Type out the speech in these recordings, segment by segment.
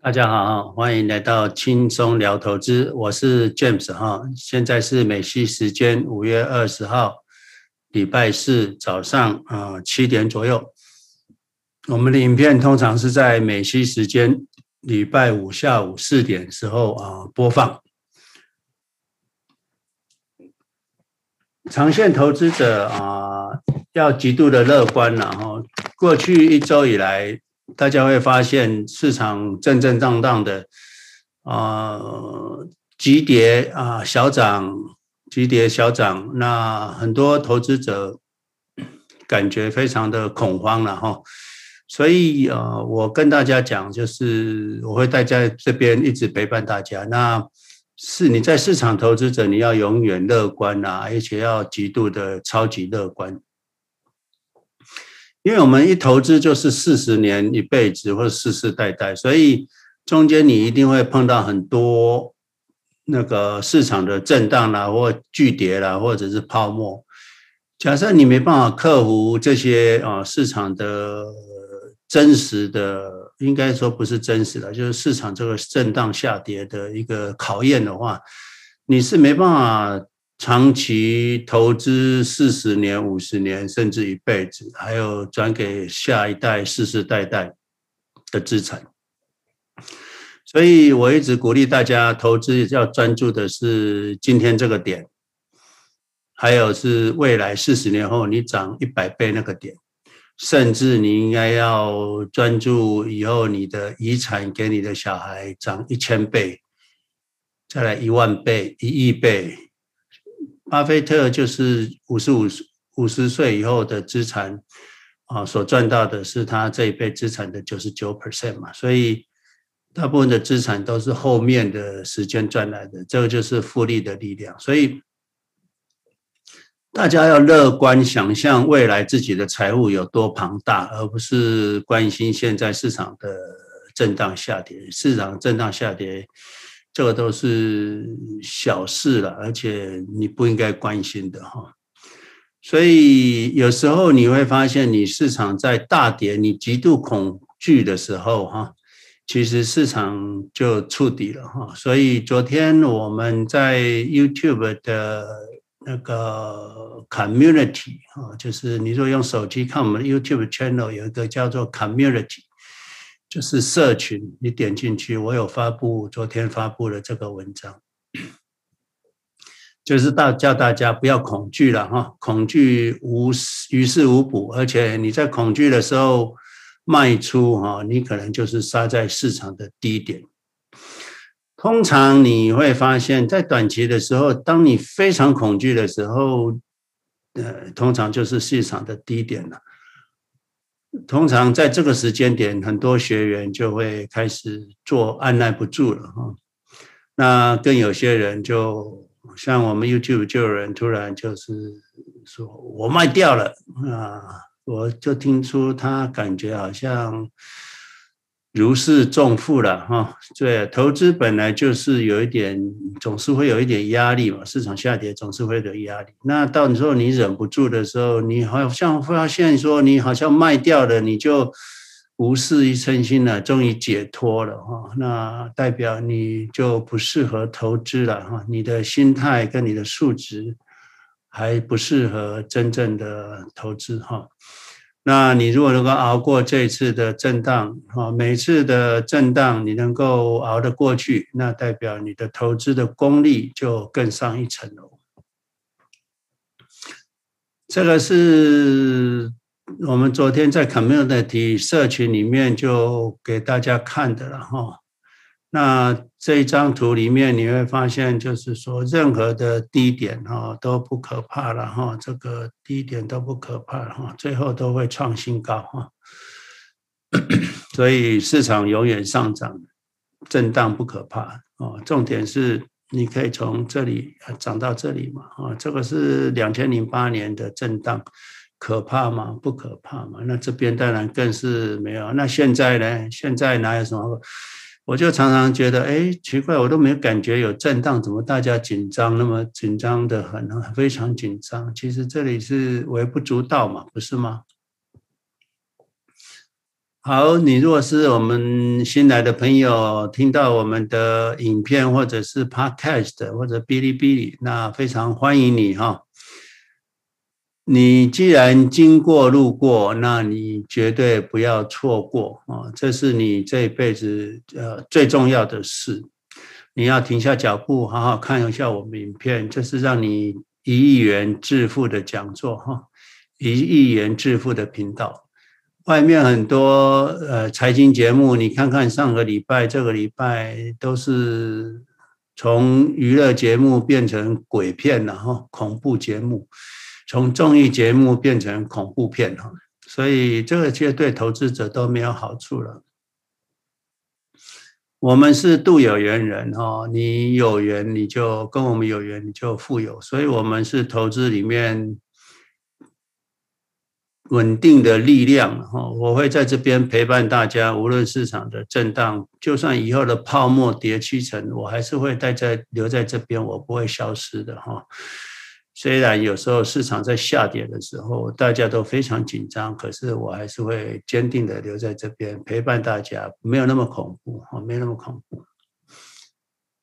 大家好，欢迎来到轻松聊投资，我是 James 哈，现在是美西时间五月二十号，礼拜四早上啊七点左右。我们的影片通常是在美西时间礼拜五下午四点时候啊播放。长线投资者啊要极度的乐观，然后过去一周以来。大家会发现市场震震荡荡的，啊，急跌啊，小涨，急跌小涨，那很多投资者感觉非常的恐慌了哈。所以啊，我跟大家讲，就是我会待在这边一直陪伴大家。那是你在市场投资者，你要永远乐观啊，而且要极度的超级乐观。因为我们一投资就是四十年一辈子或者世世代代，所以中间你一定会碰到很多那个市场的震荡啦，或巨跌啦，或者是泡沫。假设你没办法克服这些啊市场的真实的，应该说不是真实的，就是市场这个震荡下跌的一个考验的话，你是没办法。长期投资四十年、五十年，甚至一辈子，还有转给下一代世世代代的资产。所以我一直鼓励大家投资要专注的是今天这个点，还有是未来四十年后你涨一百倍那个点，甚至你应该要专注以后你的遗产给你的小孩涨一千倍，再来一万倍、一亿倍。巴菲特就是五十五五十岁以后的资产啊，所赚到的是他这一辈资产的九十九 percent 嘛，所以大部分的资产都是后面的时间赚来的，这个就是复利的力量。所以大家要乐观，想象未来自己的财务有多庞大，而不是关心现在市场的震荡下跌。市场震荡下跌。这个都是小事了，而且你不应该关心的哈。所以有时候你会发现，你市场在大跌，你极度恐惧的时候哈，其实市场就触底了哈。所以昨天我们在 YouTube 的那个 Community 啊，就是你说用手机看我们的 YouTube Channel，有一个叫做 Community。就是社群，你点进去，我有发布昨天发布的这个文章，就是大叫大家不要恐惧了哈，恐惧无于事无补，而且你在恐惧的时候卖出哈，你可能就是杀在市场的低点。通常你会发现在短期的时候，当你非常恐惧的时候，呃，通常就是市场的低点了。通常在这个时间点，很多学员就会开始做按捺不住了哈。那更有些人就像我们 YouTube 就有人突然就是说我卖掉了啊，我就听出他感觉好像。如释重负了哈，对，投资本来就是有一点，总是会有一点压力嘛。市场下跌总是会有压力。那到时候你忍不住的时候，你好像发现说你好像卖掉了，你就无事一身轻了，终于解脱了哈。那代表你就不适合投资了哈，你的心态跟你的素质还不适合真正的投资哈。那你如果能够熬过这一次的震荡，哈，每次的震荡你能够熬得过去，那代表你的投资的功力就更上一层楼。这个是我们昨天在 Community 社群里面就给大家看的了，哈。那这一张图里面你会发现，就是说任何的低点哈都不可怕了哈，这个低点都不可怕哈，最后都会创新高哈。所以市场永远上涨，震荡不可怕哦。重点是你可以从这里涨到这里嘛啊，这个是两千零八年的震荡，可怕吗？不可怕嘛。那这边当然更是没有。那现在呢？现在哪有什么？我就常常觉得，哎，奇怪，我都没有感觉有震荡，怎么大家紧张那么紧张的很，非常紧张。其实这里是微不足道嘛，不是吗？好，你如果是我们新来的朋友，听到我们的影片或者是 Podcast 或者哔哩哔哩，那非常欢迎你哈。你既然经过路过，那你绝对不要错过啊！这是你这一辈子呃最重要的事。你要停下脚步，好好看一下我们影片，这是让你一亿元致富的讲座哈，一亿元致富的频道。外面很多呃财经节目，你看看上个礼拜、这个礼拜都是从娱乐节目变成鬼片了哈，恐怖节目，从综艺节目变成恐怖片哈，所以这个其实对投资者都没有好处了。我们是度有缘人哈，你有缘你就跟我们有缘，你就富有，所以我们是投资里面。稳定的力量，哈，我会在这边陪伴大家。无论市场的震荡，就算以后的泡沫跌七成，我还是会待在留在这边，我不会消失的，哈。虽然有时候市场在下跌的时候，大家都非常紧张，可是我还是会坚定的留在这边陪伴大家，没有那么恐怖，哈，没那么恐怖。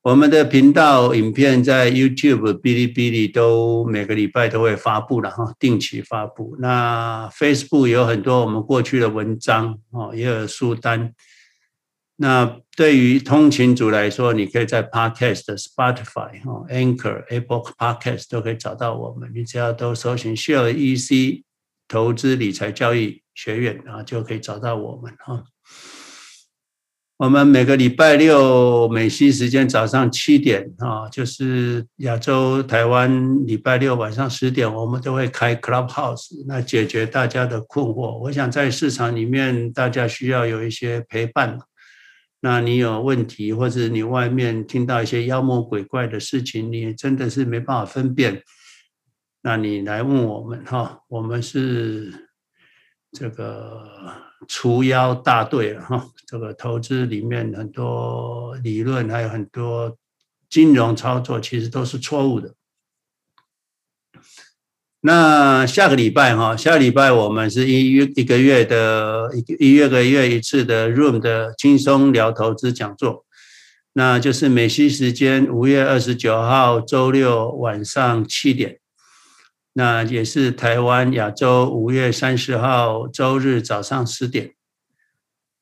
我们的频道影片在 YouTube、哔哩哔哩都每个礼拜都会发布了哈，定期发布。那 Facebook 有很多我们过去的文章哦，也有书单。那对于通勤族来说，你可以在 Podcast、Spotify、Anchor、Apple Podcast 都可以找到我们。你只要都搜寻 Share EC 投资理财教育学院啊，就可以找到我们哈。我们每个礼拜六美西时间早上七点啊，就是亚洲台湾礼拜六晚上十点，我们都会开 Clubhouse，那解决大家的困惑。我想在市场里面，大家需要有一些陪伴。那你有问题，或者你外面听到一些妖魔鬼怪的事情，你真的是没办法分辨，那你来问我们哈，我们是这个。除妖大队哈，这个投资里面很多理论，还有很多金融操作，其实都是错误的。那下个礼拜哈，下个礼拜我们是一月一个月的一一月个月一次的 Room 的轻松聊投资讲座，那就是美西时间五月二十九号周六晚上七点。那也是台湾亚洲五月三十号周日早上十点，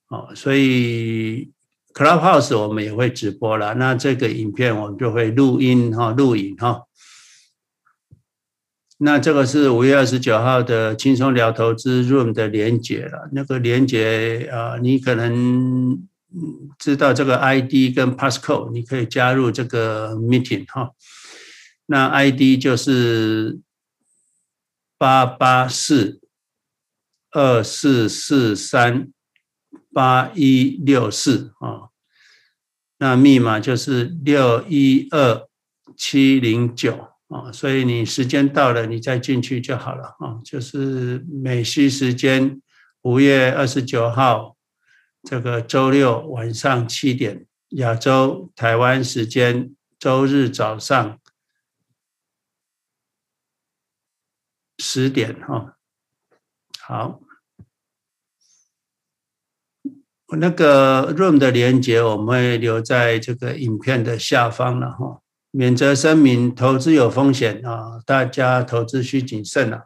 哦，所以 Clubhouse 我们也会直播了。那这个影片我们就会录音哈，录影哈。那这个是五月二十九号的轻松聊投资 Room 的连结了。那个连结啊，你可能知道这个 ID 跟 Passcode，你可以加入这个 meeting 哈。那 ID 就是。八八四二四四三八一六四啊，那密码就是六一二七零九啊，所以你时间到了，你再进去就好了啊。就是美西时间五月二十九号这个周六晚上七点，亚洲台湾时间周日早上。十点哈，好，我那个 room 的连接我们会留在这个影片的下方了哈。免责声明：投资有风险啊，大家投资需谨慎了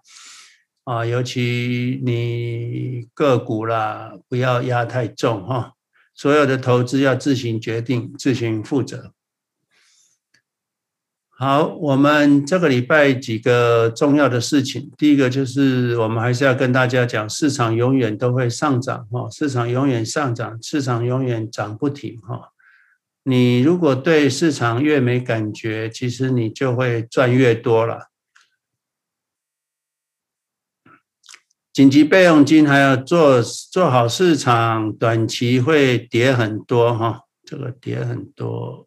啊，尤其你个股啦，不要压太重哈。所有的投资要自行决定，自行负责。好，我们这个礼拜几个重要的事情，第一个就是我们还是要跟大家讲，市场永远都会上涨哈，市场永远上涨，市场永远涨不停哈。你如果对市场越没感觉，其实你就会赚越多了。紧急备用金还要做做好，市场短期会跌很多哈，这个跌很多。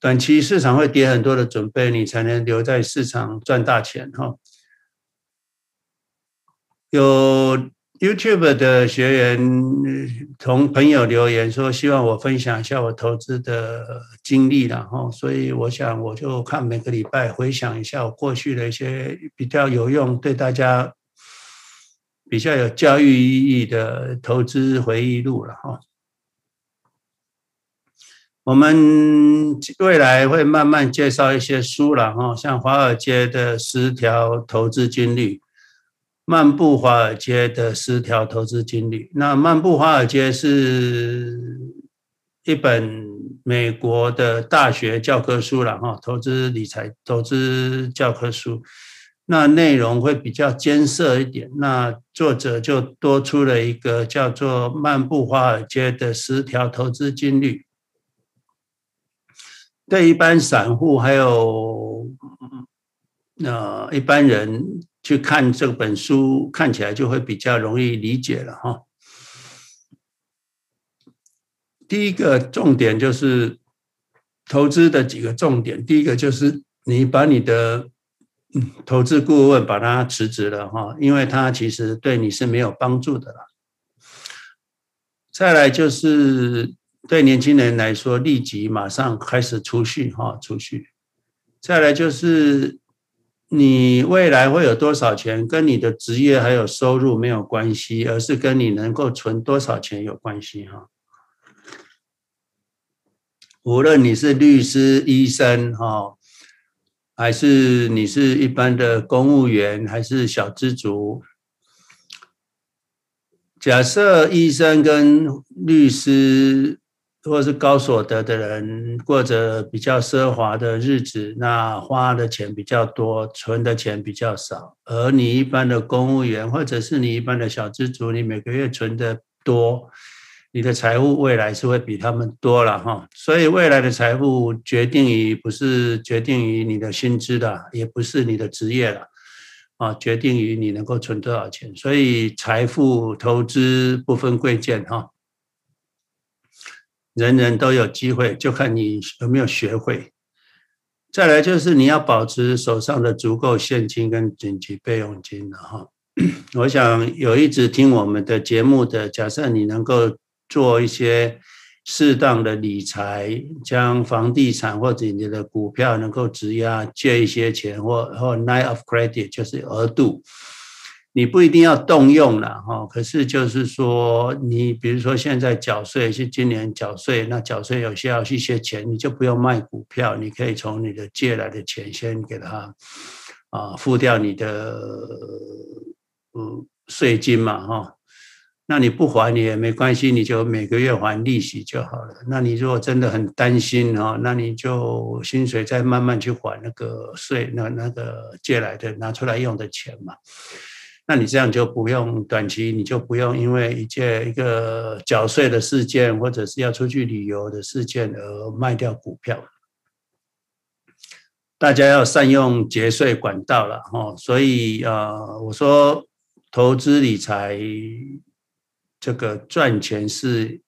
短期市场会跌很多的准备，你才能留在市场赚大钱哈。有 YouTube 的学员同朋友留言说，希望我分享一下我投资的经历了哈，所以我想我就看每个礼拜回想一下我过去的一些比较有用、对大家比较有教育意义的投资回忆录了哈。我们未来会慢慢介绍一些书了哈，像华尔街的十条投资金律。漫步华尔街的十条投资金律。那漫步华尔街是一本美国的大学教科书了哈，投资理财投资教科书。那内容会比较艰涩一点。那作者就多出了一个叫做《漫步华尔街的十条投资金律》，对一般散户还有呃一般人。去看这本书，看起来就会比较容易理解了哈。第一个重点就是投资的几个重点，第一个就是你把你的投资顾问把他辞职了哈，因为他其实对你是没有帮助的了。再来就是对年轻人来说，立即马上开始储蓄哈，储蓄。再来就是。你未来会有多少钱，跟你的职业还有收入没有关系，而是跟你能够存多少钱有关系哈。无论你是律师、医生哈，还是你是一般的公务员，还是小资族，假设医生跟律师。或是高所得的人过着比较奢华的日子，那花的钱比较多，存的钱比较少。而你一般的公务员，或者是你一般的小资族，你每个月存的多，你的财富未来是会比他们多了哈。所以未来的财富决定于不是决定于你的薪资的，也不是你的职业了啊，决定于你能够存多少钱。所以财富投资不分贵贱哈。人人都有机会，就看你有没有学会。再来就是你要保持手上的足够现金跟紧急备用金了哈。我想有一直听我们的节目的，假设你能够做一些适当的理财，将房地产或者你的股票能够质押借一些钱，或或 line of credit 就是额度。你不一定要动用了哈，可是就是说，你比如说现在缴税是今年缴税，那缴税有需要一些钱，你就不用卖股票，你可以从你的借来的钱先给他啊付掉你的呃税金嘛哈，那你不还你也没关系，你就每个月还利息就好了。那你如果真的很担心哈，那你就薪水再慢慢去还那个税，那那个借来的拿出来用的钱嘛。那你这样就不用短期，你就不用因为一件一个缴税的事件，或者是要出去旅游的事件而卖掉股票。大家要善用节税管道了哈。所以啊，我说投资理财这个赚钱是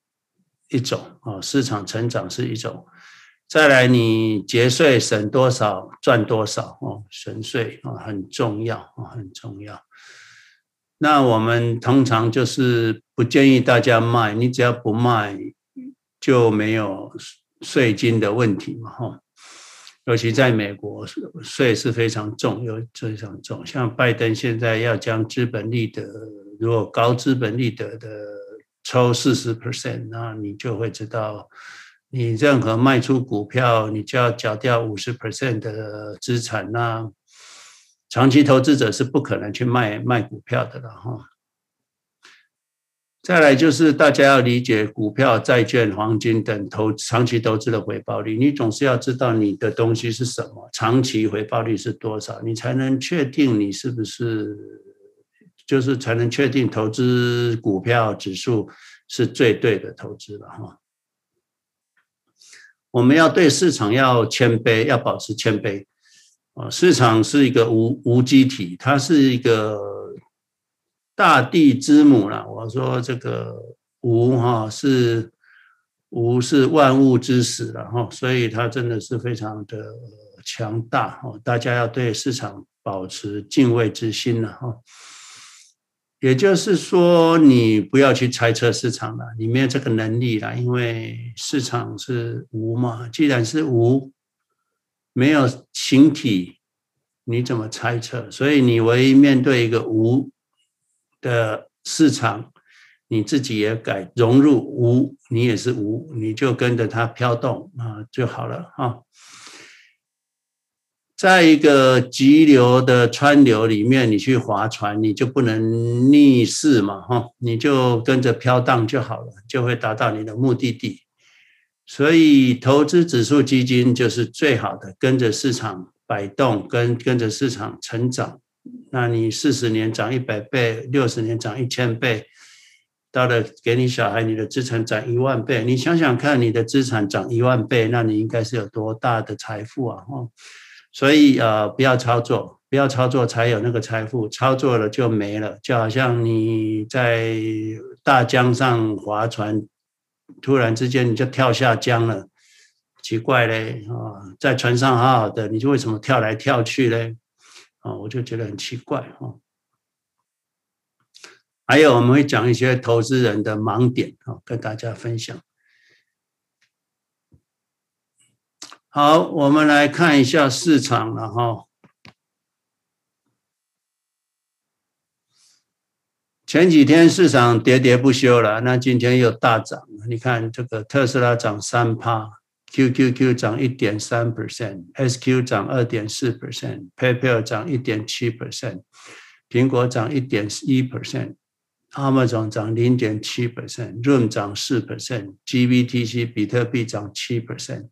一种啊，市场成长是一种。再来，你节税省多少赚多少哦，省税啊很重要啊，很重要。那我们通常就是不建议大家卖，你只要不卖就没有税金的问题嘛，哈。尤其在美国，税是非常重，又非常重。像拜登现在要将资本利得，如果高资本利得的抽四十 percent，那你就会知道，你任何卖出股票，你就要缴掉五十 percent 的资产，那。长期投资者是不可能去卖卖股票的了哈。再来就是大家要理解股票、债券、黄金等投长期投资的回报率，你总是要知道你的东西是什么，长期回报率是多少，你才能确定你是不是，就是才能确定投资股票指数是最对的投资了哈。我们要对市场要谦卑，要保持谦卑。啊，市场是一个无无机体，它是一个大地之母啦。我说这个无哈是无是万物之始了哈，所以它真的是非常的强大哈。大家要对市场保持敬畏之心了哈。也就是说，你不要去猜测市场了，你没有这个能力了，因为市场是无嘛。既然是无，没有形体，你怎么猜测？所以你唯一面对一个无的市场，你自己也改融入无，你也是无，你就跟着它飘动啊就好了哈。在一个急流的川流里面，你去划船，你就不能逆势嘛，哈，你就跟着飘荡就好了，就会达到你的目的地。所以，投资指数基金就是最好的，跟着市场摆动，跟跟着市场成长。那你四十年涨一百倍，六十年涨一千倍，到了给你小孩，你的资产涨一万倍。你想想看，你的资产涨一万倍，那你应该是有多大的财富啊，哈。所以呃，不要操作，不要操作才有那个财富，操作了就没了。就好像你在大江上划船，突然之间你就跳下江了，奇怪嘞啊！在船上好好的，你就为什么跳来跳去嘞？啊，我就觉得很奇怪啊。还有我们会讲一些投资人的盲点啊，跟大家分享。好，我们来看一下市场了哈。前几天市场跌跌不休了，那今天又大涨。你看这个特斯拉涨三趴，QQQ 涨一点三 percent，SQ 涨二点四 percent，PayPal 涨一点七 percent，苹果涨一点一 percent，Amazon 涨零点七 percent，Room 涨四 percent，GBTC 比特币涨七 percent。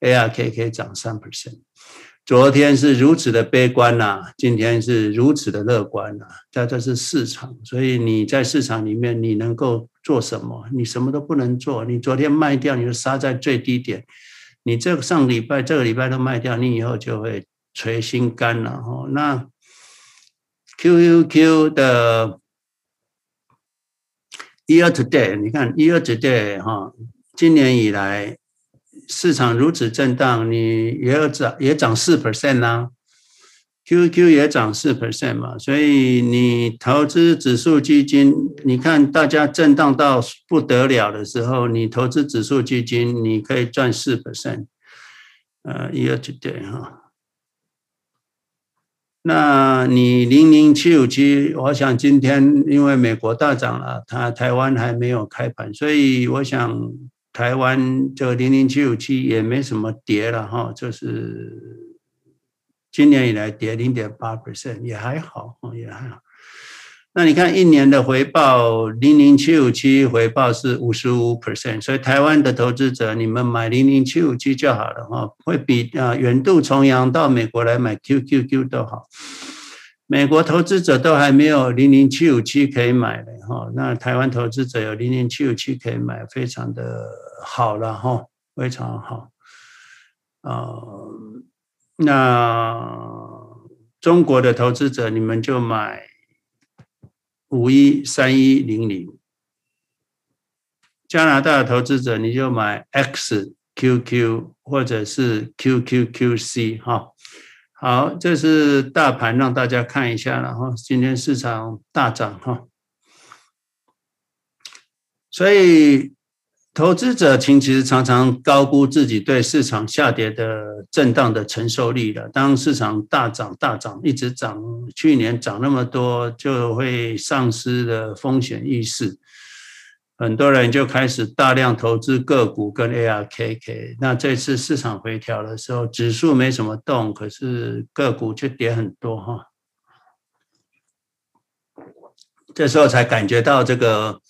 ARKK 涨三 percent，昨天是如此的悲观呐、今天是如此的乐观呐、啊。这这是市场，所以你在市场里面你能够做什么？你什么都不能做。你昨天卖掉，你就杀在最低点。你这个上礼拜、这个礼拜都卖掉，你以后就会垂心肝了哈。那 QQQ 的 Year today，你看 Year today 哈，今年以来。市场如此震荡，你也要涨，也涨四 percent 呐，QQ 也涨四 percent 嘛，所以你投资指数基金，你看大家震荡到不得了的时候，你投资指数基金，你可以赚四 percent，呃，year to date 哈，那你零零七五七，我想今天因为美国大涨了，它台湾还没有开盘，所以我想。台湾这个零零七五七也没什么跌了哈，就是今年以来跌零点八 percent 也还好，也还好。那你看一年的回报，零零七五七回报是五十五 percent，所以台湾的投资者你们买零零七五七就好了哈，会比啊远渡重洋到美国来买 QQQ 都好。美国投资者都还没有零零七五七可以买的哈，那台湾投资者有零零七五七可以买，非常的好了哈，非常好。呃，那中国的投资者你们就买五一三一零零，加拿大的投资者你就买 XQQ 或者是 QQQC 哈。好，这是大盘，让大家看一下了哈。今天市场大涨哈，所以投资者其实常常高估自己对市场下跌的震荡的承受力了。当市场大涨大涨，一直涨，去年涨那么多，就会丧失了风险意识。很多人就开始大量投资个股跟 ARKK，那这次市场回调的时候，指数没什么动，可是个股却跌很多哈。这时候才感觉到这个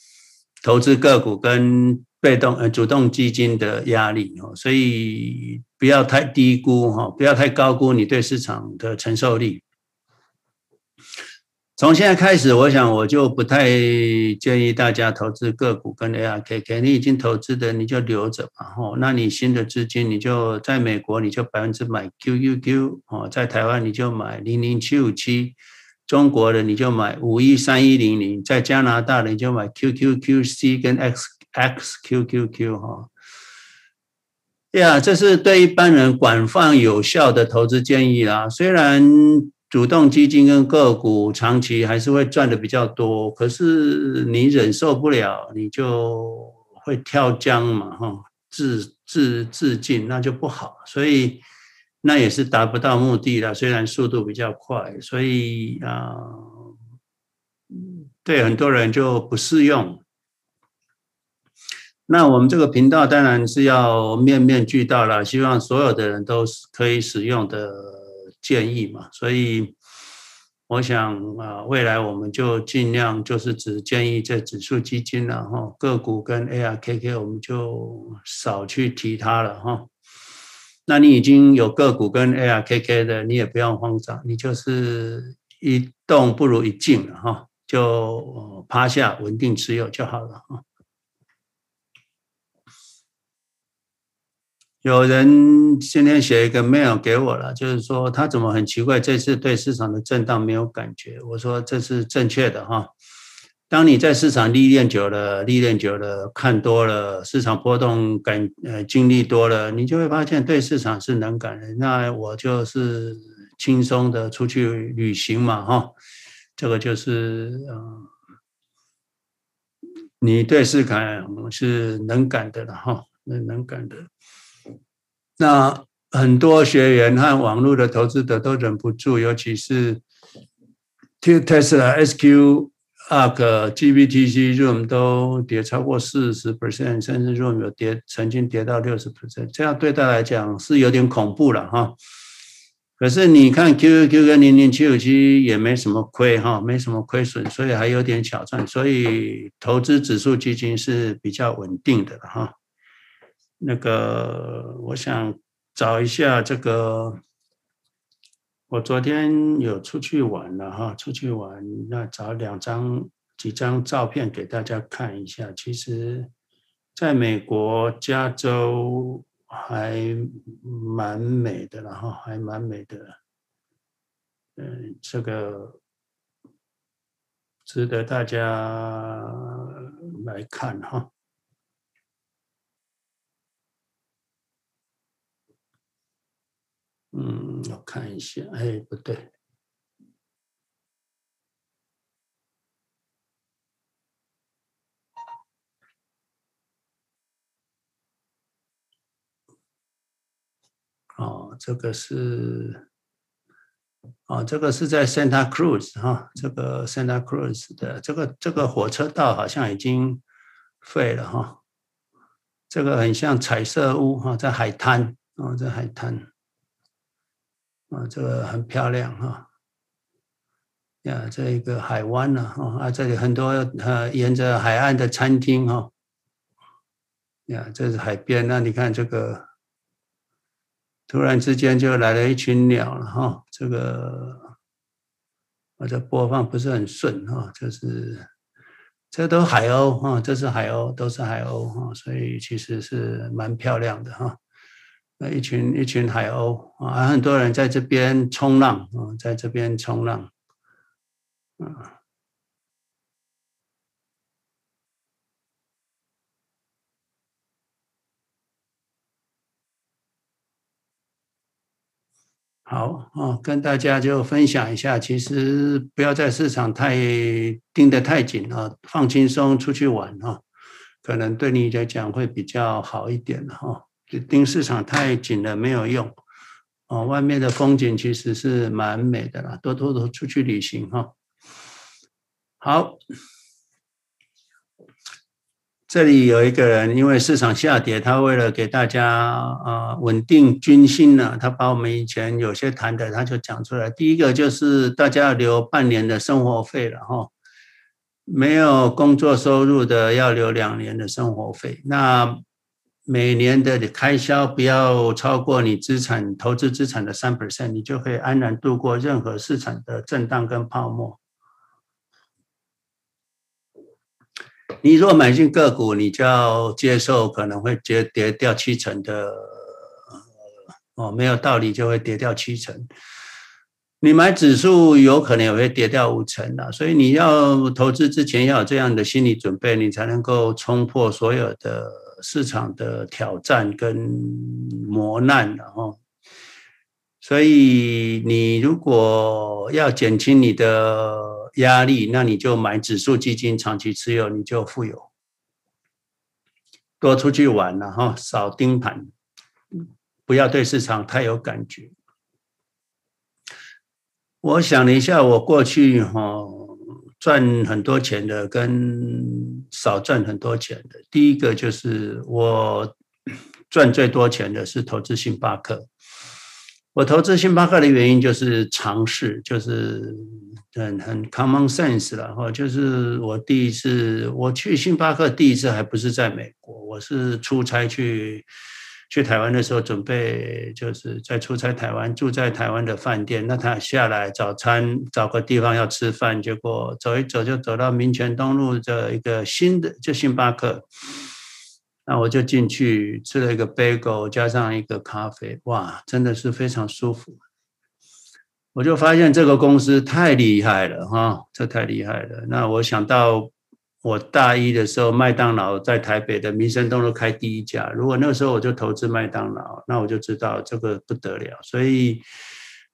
投资个股跟被动呃主动基金的压力哦，所以不要太低估哈，不要太高估你对市场的承受力。从现在开始，我想我就不太建议大家投资个股跟 ARKK。你已经投资的，你就留着嘛。吼，那你新的资金，你就在美国，你就百分之买 QQQ。哦，在台湾你就买零零七五七，中国的你就买五一三一零零，在加拿大你就买 QQQC 跟 XXQQQ。哈，呀，这是对一般人广泛有效的投资建议啦。虽然。主动基金跟个股长期还是会赚的比较多，可是你忍受不了，你就会跳江嘛，哈，自自自尽，那就不好，所以那也是达不到目的了。虽然速度比较快，所以啊，对很多人就不适用。那我们这个频道当然是要面面俱到了，希望所有的人都可以使用的。建议嘛，所以我想啊，未来我们就尽量就是只建议这指数基金了哈，个股跟 ARKK 我们就少去提它了哈。那你已经有个股跟 ARKK 的，你也不要慌张，你就是一动不如一静了哈，就趴下稳定持有就好了哈。有人今天写一个 mail 给我了，就是说他怎么很奇怪，这次对市场的震荡没有感觉。我说这是正确的哈。当你在市场历练久了，历练久了，看多了，市场波动感呃经历多了，你就会发现对市场是能感的。那我就是轻松的出去旅行嘛哈，这个就是呃，你对市场是能感的了哈，能能感的。那很多学员和网络的投资者都忍不住，尤其是 Tesla、SQ、ARK、GBTC、Room 都跌超过四十 percent，甚至 Room 有跌，曾经跌到六十 percent，这样对他来讲是有点恐怖了哈。可是你看 QQQ 跟零零七五七也没什么亏哈，没什么亏损，所以还有点挑战，所以投资指数基金是比较稳定的哈。那个，我想找一下这个。我昨天有出去玩了哈，出去玩，那找两张、几张照片给大家看一下。其实，在美国加州还蛮美的了哈，还蛮美的。嗯，这个值得大家来看哈。嗯，我看一下，哎，不对，哦，这个是，哦，这个是在 Santa Cruz 哈，这个 Santa Cruz 的这个这个火车道好像已经废了哈，这个很像彩色屋哈，在海滩啊，在海滩。啊，这个很漂亮哈！呀，这一个海湾呢，啊，这里很多呃沿着海岸的餐厅哈。呀，这是海边，那你看这个，突然之间就来了一群鸟了哈。这个我这播放不是很顺哈，就是这都海鸥哈，这是海鸥，都是海鸥哈，所以其实是蛮漂亮的哈。一群一群海鸥啊，很多人在这边冲浪啊，在这边冲浪，啊，好啊，跟大家就分享一下，其实不要在市场太盯得太紧啊，放轻松出去玩啊，可能对你来讲会比较好一点哈。盯市场太紧了没有用哦，外面的风景其实是蛮美的啦，多多多出去旅行哈。好，这里有一个人，因为市场下跌，他为了给大家啊稳定军心呢，他把我们以前有些谈的，他就讲出来。第一个就是大家要留半年的生活费了哈，没有工作收入的要留两年的生活费。那每年的开销不要超过你资产投资资产的三 percent，你就可以安然度过任何市场的震荡跟泡沫。你若买进个股，你就要接受可能会跌跌掉七成的，哦，没有道理就会跌掉七成。你买指数有可能也会跌掉五成的，所以你要投资之前要有这样的心理准备，你才能够冲破所有的。市场的挑战跟磨难，然后所以你如果要减轻你的压力，那你就买指数基金，长期持有，你就富有。多出去玩了哈，少盯盘，不要对市场太有感觉。我想了一下，我过去哈赚很多钱的跟少赚很多钱的，第一个就是我赚最多钱的是投资星巴克。我投资星巴克的原因就是尝试，就是很很 common sense 了哈。就是我第一次我去星巴克，第一次还不是在美国，我是出差去去台湾的时候，准备就是在出差台湾，住在台湾的饭店。那他下来早餐找个地方要吃饭，结果走一走就走到民权东路的一个新的就星巴克。那我就进去吃了一个 bagel，加上一个咖啡，哇，真的是非常舒服。我就发现这个公司太厉害了哈，这太厉害了。那我想到我大一的时候，麦当劳在台北的民生东路开第一家，如果那时候我就投资麦当劳，那我就知道这个不得了。所以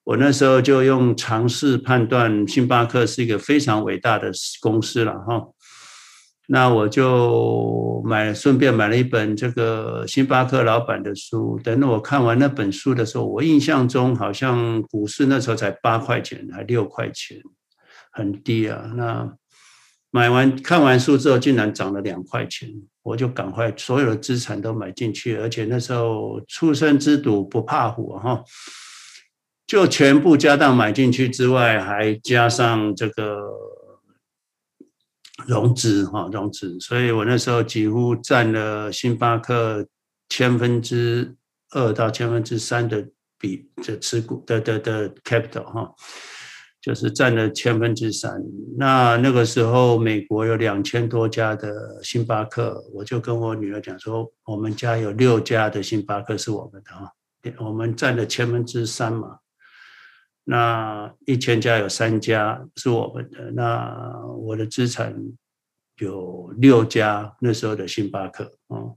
我那时候就用常识判断，星巴克是一个非常伟大的公司了哈。那我就买，顺便买了一本这个星巴克老板的书。等我看完那本书的时候，我印象中好像股市那时候才八块钱，还六块钱，很低啊。那买完看完书之后，竟然涨了两块钱，我就赶快所有的资产都买进去，而且那时候初生之犊不怕虎哈，就全部加档买进去之外，还加上这个。融资哈，融资，所以我那时候几乎占了星巴克千分之二到千分之三的比这持股的的的 capital 哈，就是占了千分之三。那那个时候美国有两千多家的星巴克，我就跟我女儿讲说，我们家有六家的星巴克是我们的哈，我们占了千分之三嘛。那一千家有三家是我们的，那我的资产有六家那时候的星巴克哦，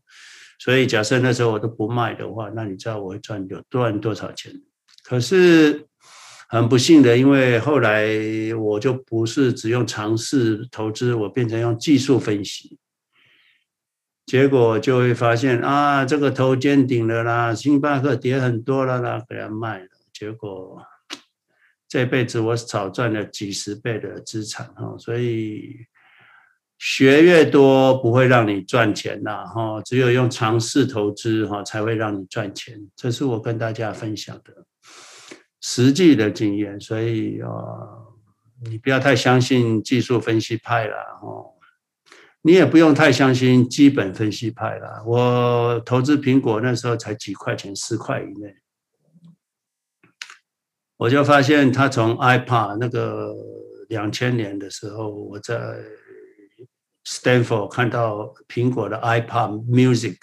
所以假设那时候我都不卖的话，那你知道我会赚有赚多少钱？可是很不幸的，因为后来我就不是只用尝试投资，我变成用技术分析，结果就会发现啊，这个头见顶了啦，星巴克跌很多了啦，给它卖了，结果。这辈子我少赚了几十倍的资产哈，所以学越多不会让你赚钱呐哈，只有用尝试投资哈才会让你赚钱，这是我跟大家分享的。实际的经验，所以啊，你不要太相信技术分析派了哈，你也不用太相信基本分析派了。我投资苹果那时候才几块钱，十块以内。我就发现，他从 iPad 那个两千年的时候，我在 Stanford 看到苹果的 iPad Music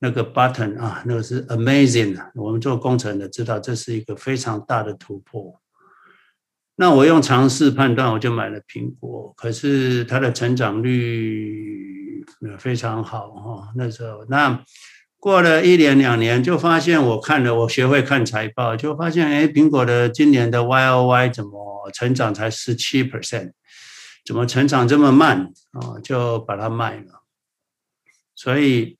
那个 button 啊，那个是 amazing 的。我们做工程的知道，这是一个非常大的突破。那我用尝试判断，我就买了苹果。可是它的成长率非常好哈，那时候那。过了一年两年，就发现我看了，我学会看财报，就发现，哎，苹果的今年的 Y O Y 怎么成长才十七 percent，怎么成长这么慢啊？就把它卖了。所以，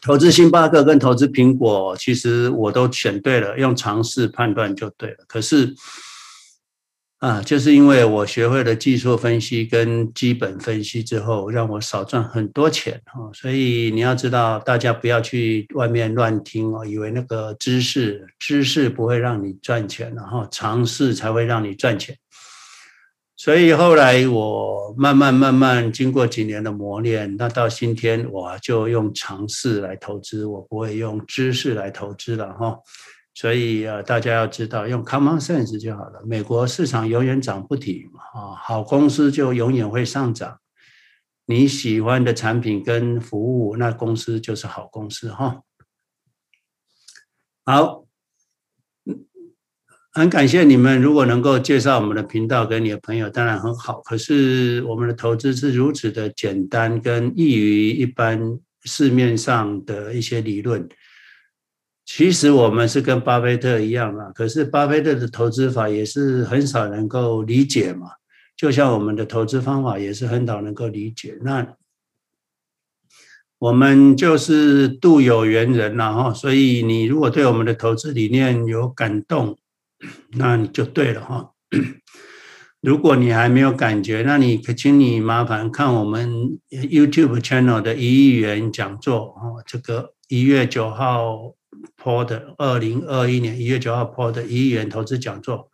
投资星巴克跟投资苹果，其实我都选对了，用尝试判断就对了。可是。啊，就是因为我学会了技术分析跟基本分析之后，让我少赚很多钱哈。所以你要知道，大家不要去外面乱听哦，以为那个知识知识不会让你赚钱，然后尝试才会让你赚钱。所以后来我慢慢慢慢经过几年的磨练，那到今天我就用尝试来投资，我不会用知识来投资了哈。所以啊，大家要知道，用 common sense 就好了。美国市场永远涨不停啊，好公司就永远会上涨。你喜欢的产品跟服务，那公司就是好公司哈。好，很感谢你们，如果能够介绍我们的频道给你的朋友，当然很好。可是我们的投资是如此的简单，跟易于一般市面上的一些理论。其实我们是跟巴菲特一样啊，可是巴菲特的投资法也是很少能够理解嘛，就像我们的投资方法也是很少能够理解。那我们就是度有缘人了哈，所以你如果对我们的投资理念有感动，那你就对了哈。如果你还没有感觉，那你可请你麻烦看我们 YouTube channel 的一亿元讲座哦，这个一月九号 po 的，二零二一年一月九号 po 的一亿元投资讲座，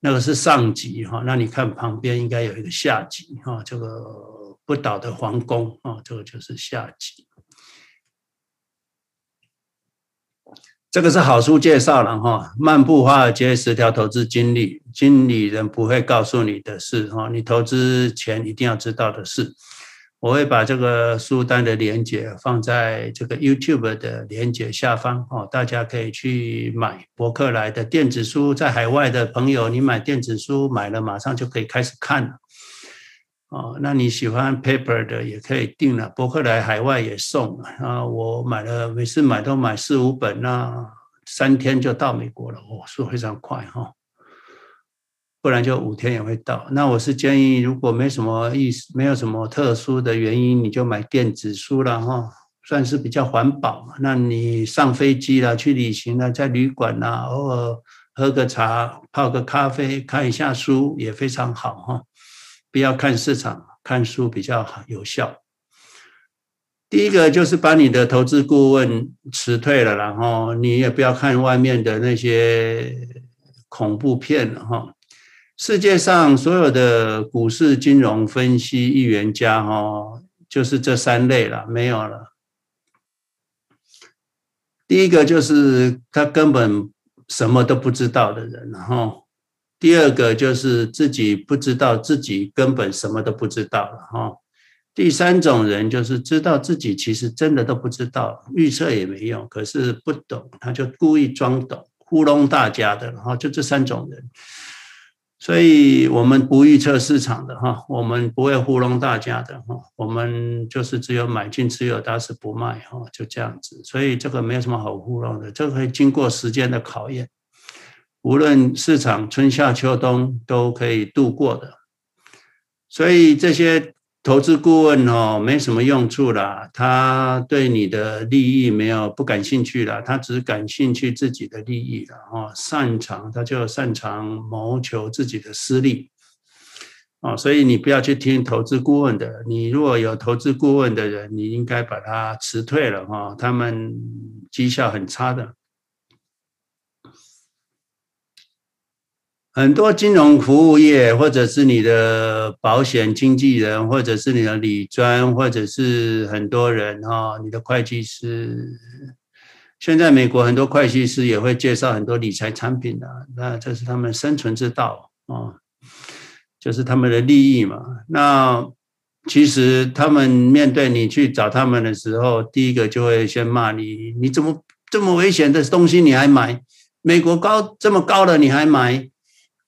那个是上集哈。那你看旁边应该有一个下集哈，这个不倒的皇宫啊，这个就是下集。这个是好书介绍了哈，《漫步华尔街十条投资经历》，经理人不会告诉你的事哈，你投资前一定要知道的事。我会把这个书单的连接放在这个 YouTube 的连接下方哦，大家可以去买博客来的电子书。在海外的朋友，你买电子书买了，马上就可以开始看了。哦，那你喜欢 paper 的也可以订了，博客来海外也送啊。我买了，每次买都买四五本，那三天就到美国了，哦，是非常快哈。不然就五天也会到。那我是建议，如果没什么意思，没有什么特殊的原因，你就买电子书了哈，算是比较环保。那你上飞机了，去旅行了，在旅馆呐，偶尔喝个茶，泡个咖啡，看一下书也非常好哈。不要看市场，看书比较好有效。第一个就是把你的投资顾问辞退了，然后你也不要看外面的那些恐怖片了哈。世界上所有的股市、金融分析预言家哈，就是这三类了，没有了。第一个就是他根本什么都不知道的人，然后。第二个就是自己不知道自己根本什么都不知道了哈。第三种人就是知道自己其实真的都不知道，预测也没用，可是不懂，他就故意装懂，糊弄大家的哈。就这三种人，所以我们不预测市场的哈，我们不会糊弄大家的哈，我们就是只有买进持有，打死不卖哈，就这样子。所以这个没有什么好糊弄的，这个可以经过时间的考验。无论市场春夏秋冬都可以度过的，所以这些投资顾问哦，没什么用处啦。他对你的利益没有不感兴趣啦，他只感兴趣自己的利益了哦。擅长他就擅长谋求自己的私利哦，所以你不要去听投资顾问的。你如果有投资顾问的人，你应该把他辞退了哈，他们绩效很差的。很多金融服务业，或者是你的保险经纪人，或者是你的理专，或者是很多人哈，你的会计师。现在美国很多会计师也会介绍很多理财产品的，那这是他们生存之道啊，就是他们的利益嘛。那其实他们面对你去找他们的时候，第一个就会先骂你：你怎么这么危险的东西你还买？美国高这么高了你还买？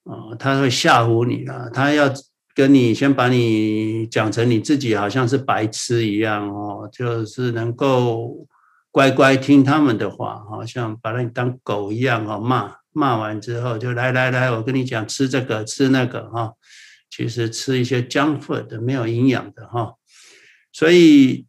哦，他会吓唬你了，他要跟你先把你讲成你自己好像是白痴一样哦，就是能够乖乖听他们的话，好像把你当狗一样哦，骂骂完之后就来来来，我跟你讲吃这个吃那个哈，其实吃一些 junk food 没有营养的哈，所以。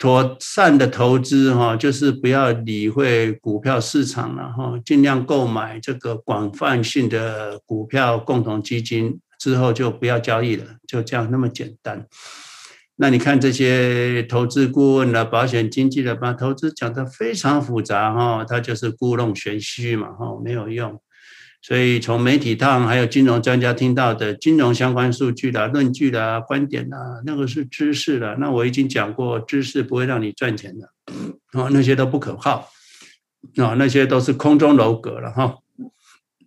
妥善的投资哈，就是不要理会股票市场了哈，尽量购买这个广泛性的股票共同基金，之后就不要交易了，就这样那么简单。那你看这些投资顾问的、保险经纪的，把投资讲得非常复杂哈，他就是故弄玄虚嘛哈，没有用。所以从媒体上还有金融专家听到的金融相关数据啦、论据啦、观点啦，那个是知识了。那我已经讲过，知识不会让你赚钱的，啊，那些都不可靠，啊，那些都是空中楼阁了哈，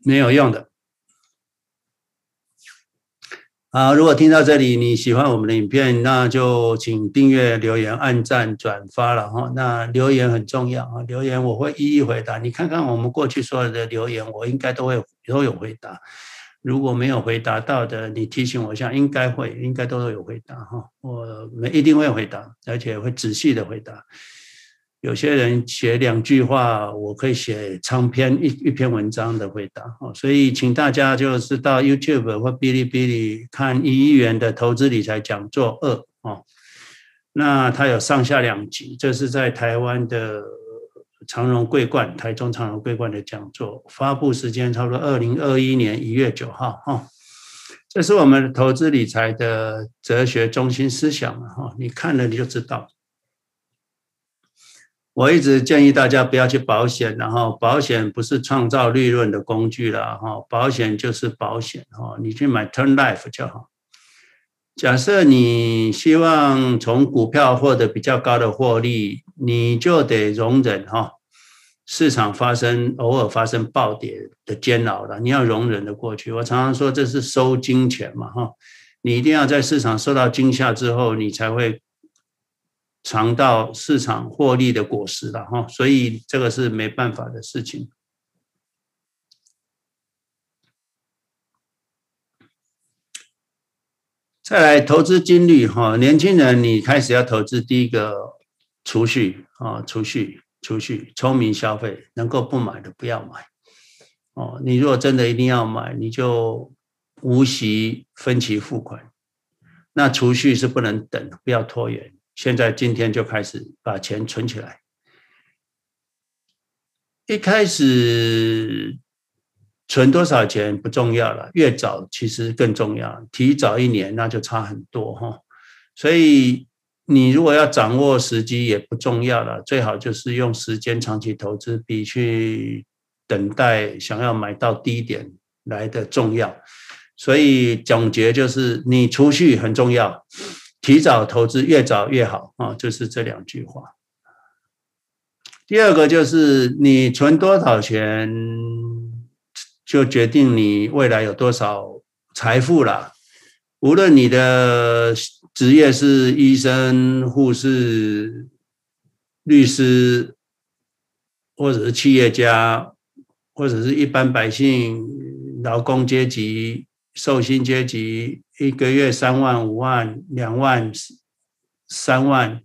没有用的。好，如果听到这里你喜欢我们的影片，那就请订阅、留言、按赞、转发了哈。那留言很重要啊，留言我会一一回答。你看看我们过去所有的留言，我应该都会都有回答。如果没有回答到的，你提醒我一下，应该会，应该都有回答哈。我们一定会回答，而且会仔细的回答。有些人写两句话，我可以写长篇一一篇文章的回答哦。所以，请大家就是到 YouTube 或哔哩哔哩看一亿元的投资理财讲座二哦。那它有上下两集，这是在台湾的长荣桂冠，台中长荣桂冠的讲座，发布时间差不多二零二一年一月九号哈。这是我们投资理财的哲学中心思想哈，你看了你就知道。我一直建议大家不要去保险，然后保险不是创造利润的工具了哈，保险就是保险哈，你去买 turn Life 就好。假设你希望从股票获得比较高的获利，你就得容忍哈市场发生偶尔发生暴跌的煎熬了，你要容忍的过去。我常常说这是收金钱嘛哈，你一定要在市场受到惊吓之后，你才会。尝到市场获利的果实了哈，所以这个是没办法的事情。再来投资金率哈，年轻人你开始要投资，第一个储蓄啊，储蓄储蓄，聪明消费，能够不买的不要买哦。你如果真的一定要买，你就无息分期付款。那储蓄是不能等，不要拖延。现在今天就开始把钱存起来。一开始存多少钱不重要了，越早其实更重要。提早一年那就差很多哈。所以你如果要掌握时机也不重要了，最好就是用时间长期投资，比去等待想要买到低点来的重要。所以总结就是，你储蓄很重要。提早投资越早越好啊，就是这两句话。第二个就是你存多少钱，就决定你未来有多少财富了。无论你的职业是医生、护士、律师，或者是企业家，或者是一般百姓、劳工阶级。受薪阶级一个月三万、五万、两万、三万，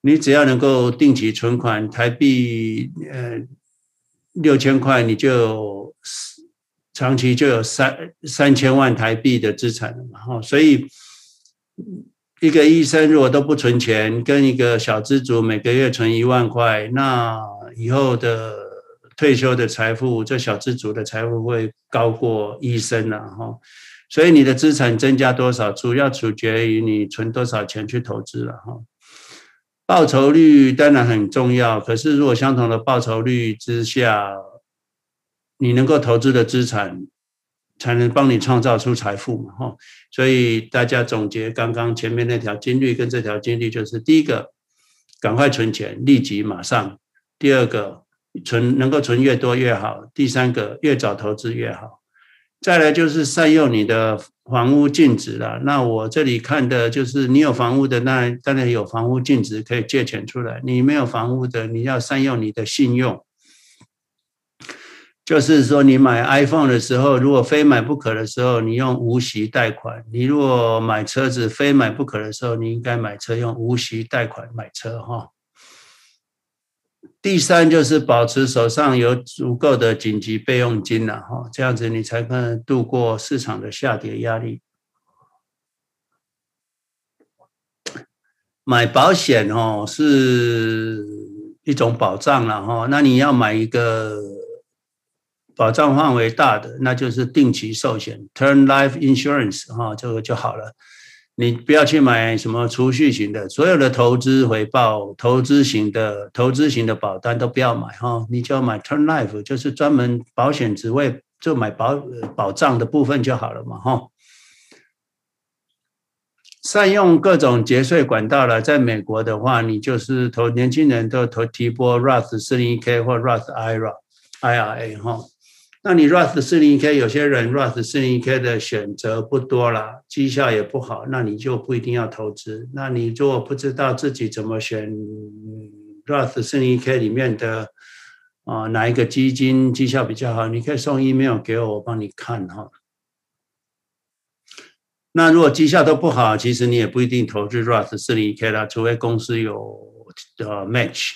你只要能够定期存款台币呃六千块，你就长期就有三三千万台币的资产了嘛。哈，所以一个医生如果都不存钱，跟一个小资族每个月存一万块，那以后的。退休的财富，这小资族的财富会高过医生了哈，所以你的资产增加多少，主要取决于你存多少钱去投资了哈。报酬率当然很重要，可是如果相同的报酬率之下，你能够投资的资产才能帮你创造出财富嘛哈。所以大家总结刚刚前面那条金律跟这条金律，就是第一个，赶快存钱，立即马上；第二个。存能够存越多越好。第三个，越早投资越好。再来就是善用你的房屋净值了。那我这里看的就是你有房屋的，那当然有房屋净值可以借钱出来。你没有房屋的，你要善用你的信用。就是说，你买 iPhone 的时候，如果非买不可的时候，你用无息贷款；你如果买车子非买不可的时候，你应该买车用无息贷款买车哈。第三就是保持手上有足够的紧急备用金了哈，这样子你才可能度过市场的下跌压力。买保险哦是一种保障了哈，那你要买一个保障范围大的，那就是定期寿险 （Term Life Insurance） 哈，这个就好了。你不要去买什么储蓄型的，所有的投资回报、投资型的、投资型的保单都不要买哈，你就要买 Term Life，就是专门保险只为就买保保障的部分就好了嘛哈。善用各种节税管道了，在美国的话，你就是投年轻人都投提拨 Roth 四零一 K 或 Roth IRA IRA 哈。那你 Roth 四零一 K 有些人 Roth 四零一 K 的选择不多了，绩效也不好，那你就不一定要投资。那你如果不知道自己怎么选 Roth 四零一 K 里面的啊哪一个基金绩效比较好，你可以送 email 给我，我帮你看哈。那如果绩效都不好，其实你也不一定投资 Roth 四零一 K 了，除非公司有呃 match，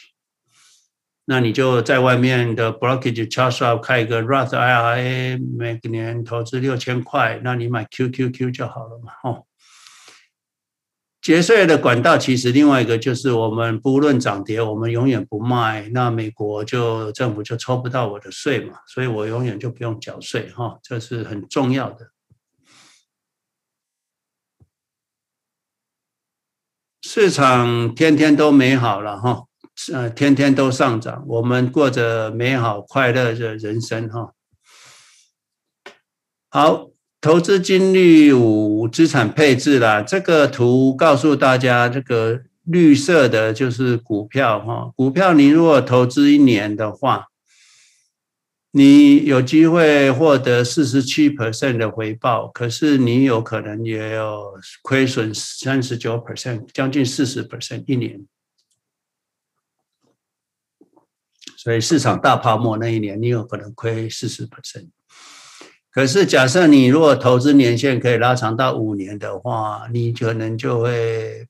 那你就在外面的 brokerage Charles Schwab 开一个 Roth IRA，每个年投资六千块，那你买 QQQ 就好了嘛，哦。节税的管道其实另外一个就是我们不论涨跌，我们永远不卖，那美国就政府就抽不到我的税嘛，所以我永远就不用缴税哈，这是很重要的。市场天天都美好了哈，呃，天天都上涨，我们过着美好快乐的人生哈。好。投资金率五资产配置啦，这个图告诉大家，这个绿色的就是股票哈。股票你如果投资一年的话，你有机会获得四十七 percent 的回报，可是你有可能也有亏损三十九 percent，将近四十 percent 一年。所以市场大泡沫那一年，你有可能亏四十 percent。可是，假设你如果投资年限可以拉长到五年的话，你可能就会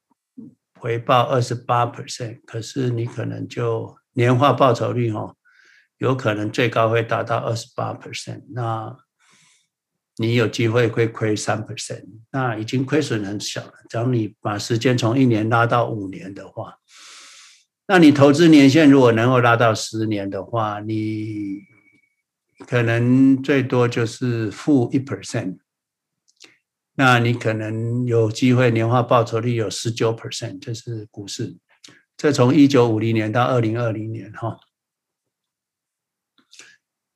回报二十八 percent。可是你可能就年化报酬率哈，有可能最高会达到二十八 percent。那你有机会会亏三 percent，那已经亏损很小了。只要你把时间从一年拉到五年的话，那你投资年限如果能够拉到十年的话，你。可能最多就是负一 percent，那你可能有机会年化报酬率有十九 percent，这是股市。这从一九五零年到二零二零年哈，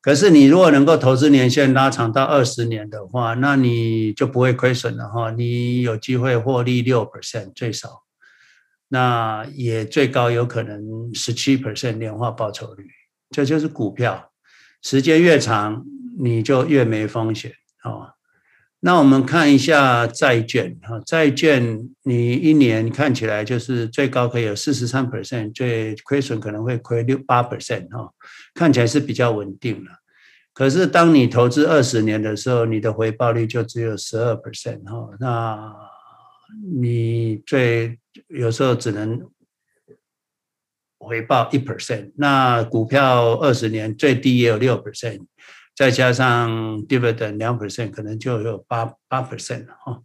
可是你如果能够投资年限拉长到二十年的话，那你就不会亏损了哈。你有机会获利六 percent 最少，那也最高有可能十七 percent 年化报酬率，这就是股票。时间越长，你就越没风险哦。那我们看一下债券哈，债券你一年看起来就是最高可以有四十三 percent，最亏损可能会亏六八 percent 哈，看起来是比较稳定了。可是当你投资二十年的时候，你的回报率就只有十二 percent 哈，那你最有时候只能。回报一 percent，那股票二十年最低也有六 percent，再加上 dividend 两 percent，可能就有八八 percent 了哈。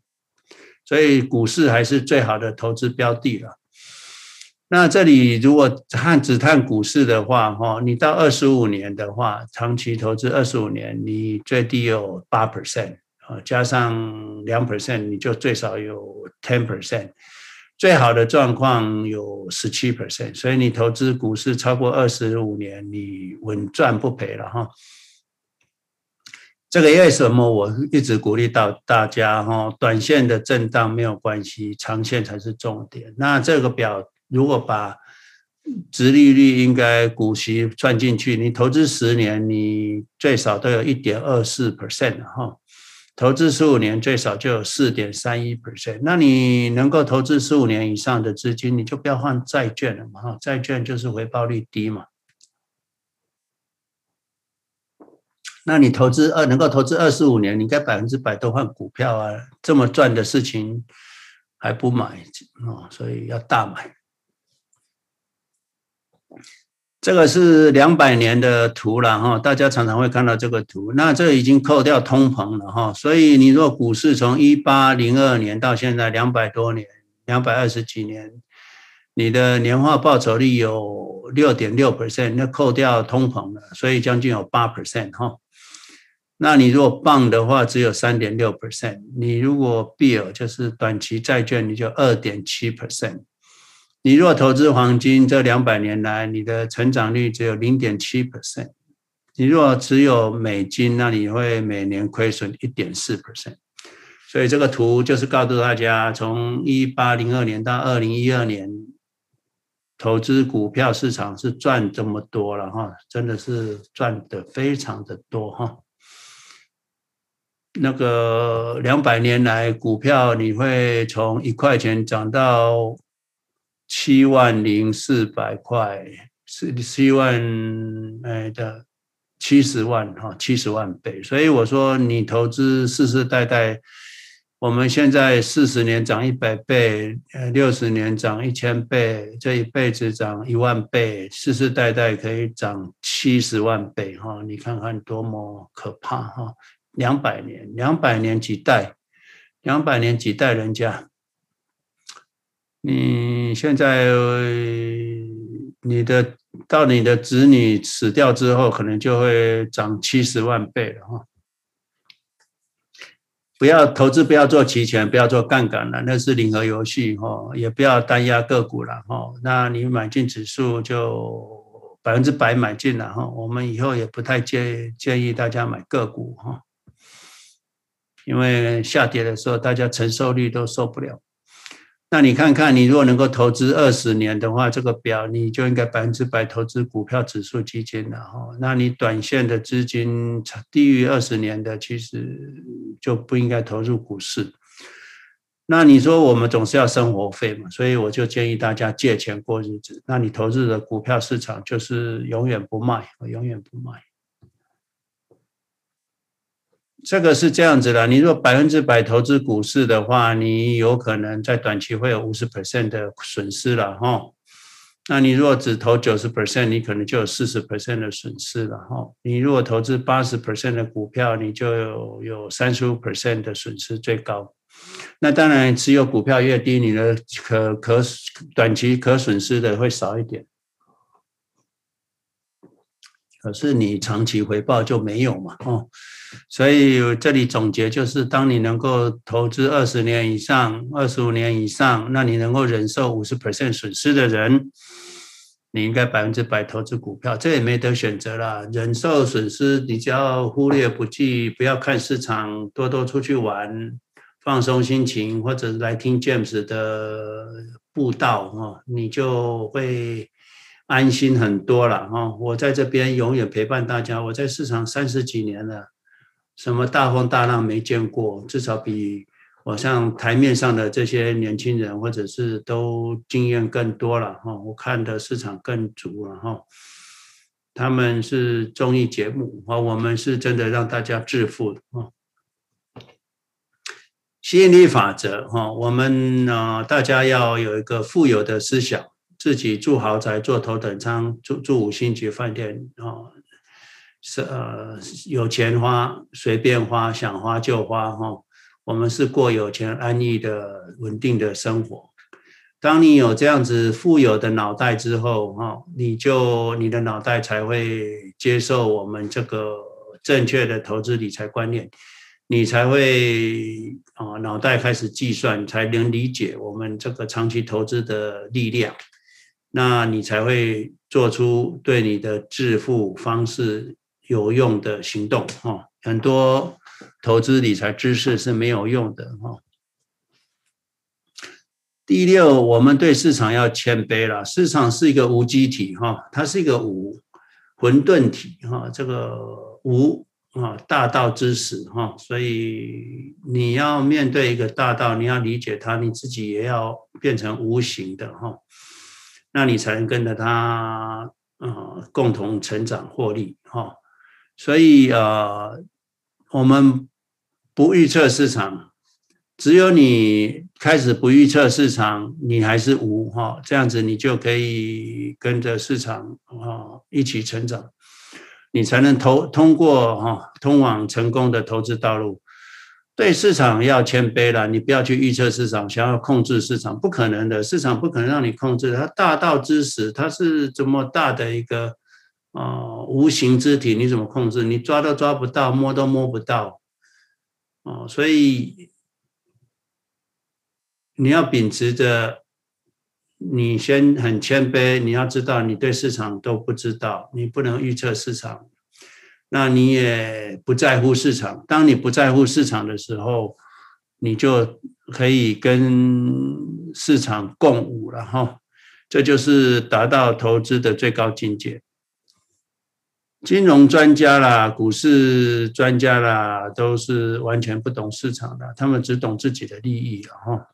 所以股市还是最好的投资标的了。那这里如果看只看股市的话，哈，你到二十五年的话，长期投资二十五年，你最低有八 percent 啊，加上两 percent，你就最少有 ten percent。最好的状况有十七 percent，所以你投资股市超过二十五年，你稳赚不赔了哈。这个为什么我一直鼓励到大家哈？短线的震荡没有关系，长线才是重点。那这个表如果把殖利率应该股息算进去，你投资十年，你最少都有一点二四 percent 哈。投资十五年最少就有四点三一 percent，那你能够投资十五年以上的资金，你就不要换债券了嘛，哈，债券就是回报率低嘛。那你投资二能够投资二十五年，你应该百分之百都换股票啊，这么赚的事情还不买哦，所以要大买。这个是两百年的图了哈，大家常常会看到这个图。那这已经扣掉通膨了哈，所以你若股市从一八零二年到现在两百多年，两百二十几年，你的年化报酬率有六点六 percent，那扣掉通膨了，所以将近有八 percent 哈。那你如果 bond 的话，只有三点六 percent，你如果 bill 就是短期债券，你就二点七 percent。你若投资黄金，这两百年来你的成长率只有零点七 percent。你若只有美金，那你会每年亏损一点四 percent。所以这个图就是告诉大家，从一八零二年到二零一二年，投资股票市场是赚这么多了哈，真的是赚得非常的多哈。那个两百年来股票，你会从一块钱涨到。七万零四百块，是七万哎的七十万哈，七十万倍。所以我说，你投资世世代代我们现在四十年涨一百倍，呃，六十年涨一千倍，这一辈子涨一万倍，世世代代可以涨七十万倍，哈！你看看多么可怕，哈！两百年，两百年几代，两百年几代人家，你现在你的到你的子女死掉之后，可能就会涨七十万倍了，哈！不要投资，不要做期权，不要做杠杆了，那是零和游戏哈。也不要单押个股了哈。那你买进指数就百分之百买进了哈。我们以后也不太建建议大家买个股哈，因为下跌的时候大家承受力都受不了。那你看看，你如果能够投资二十年的话，这个表你就应该百分之百投资股票指数基金了哈。那你短线的资金低于二十年的，其实就不应该投入股市。那你说我们总是要生活费嘛，所以我就建议大家借钱过日子。那你投资的股票市场就是永远不卖，我永远不卖。这个是这样子的，你如果百分之百投资股市的话，你有可能在短期会有五十 percent 的损失了哈。那你如果只投九十 percent，你可能就有四十 percent 的损失了哈。你如果投资八十 percent 的股票，你就有有三十五 percent 的损失最高。那当然，持有股票越低，你的可可短期可损失的会少一点。可是你长期回报就没有嘛，哦，所以这里总结就是，当你能够投资二十年以上、二十五年以上，那你能够忍受五十 percent 损失的人，你应该百分之百投资股票，这也没得选择了。忍受损失，你只要忽略不计，不要看市场，多多出去玩，放松心情，或者来听 James 的布道，哦，你就会。安心很多了哈，我在这边永远陪伴大家。我在市场三十几年了，什么大风大浪没见过，至少比我像台面上的这些年轻人或者是都经验更多了哈。我看的市场更足了哈。他们是综艺节目啊，我们是真的让大家致富啊。吸引力法则哈，我们呢大家要有一个富有的思想。自己住豪宅、坐头等舱、住住五星级饭店哦，是呃有钱花随便花，想花就花哈。我们是过有钱安逸的稳定的生活。当你有这样子富有的脑袋之后哈，你就你的脑袋才会接受我们这个正确的投资理财观念，你才会啊脑袋开始计算，才能理解我们这个长期投资的力量。那你才会做出对你的致富方式有用的行动哈。很多投资理财知识是没有用的哈。第六，我们对市场要谦卑了。市场是一个无机体哈，它是一个无混沌体哈。这个无啊，大道之始哈，所以你要面对一个大道，你要理解它，你自己也要变成无形的哈。那你才能跟着他，呃，共同成长获利哈。所以呃，我们不预测市场，只有你开始不预测市场，你还是无哈，这样子你就可以跟着市场啊一起成长，你才能投通过哈通往成功的投资道路。对市场要谦卑了，你不要去预测市场，想要控制市场，不可能的，市场不可能让你控制。它大道之始，它是这么大的一个啊、无形之体，你怎么控制？你抓都抓不到，摸都摸不到，哦，所以你要秉持着，你先很谦卑，你要知道你对市场都不知道，你不能预测市场。那你也不在乎市场。当你不在乎市场的时候，你就可以跟市场共舞了哈。这就是达到投资的最高境界。金融专家啦，股市专家啦，都是完全不懂市场的，他们只懂自己的利益了哈。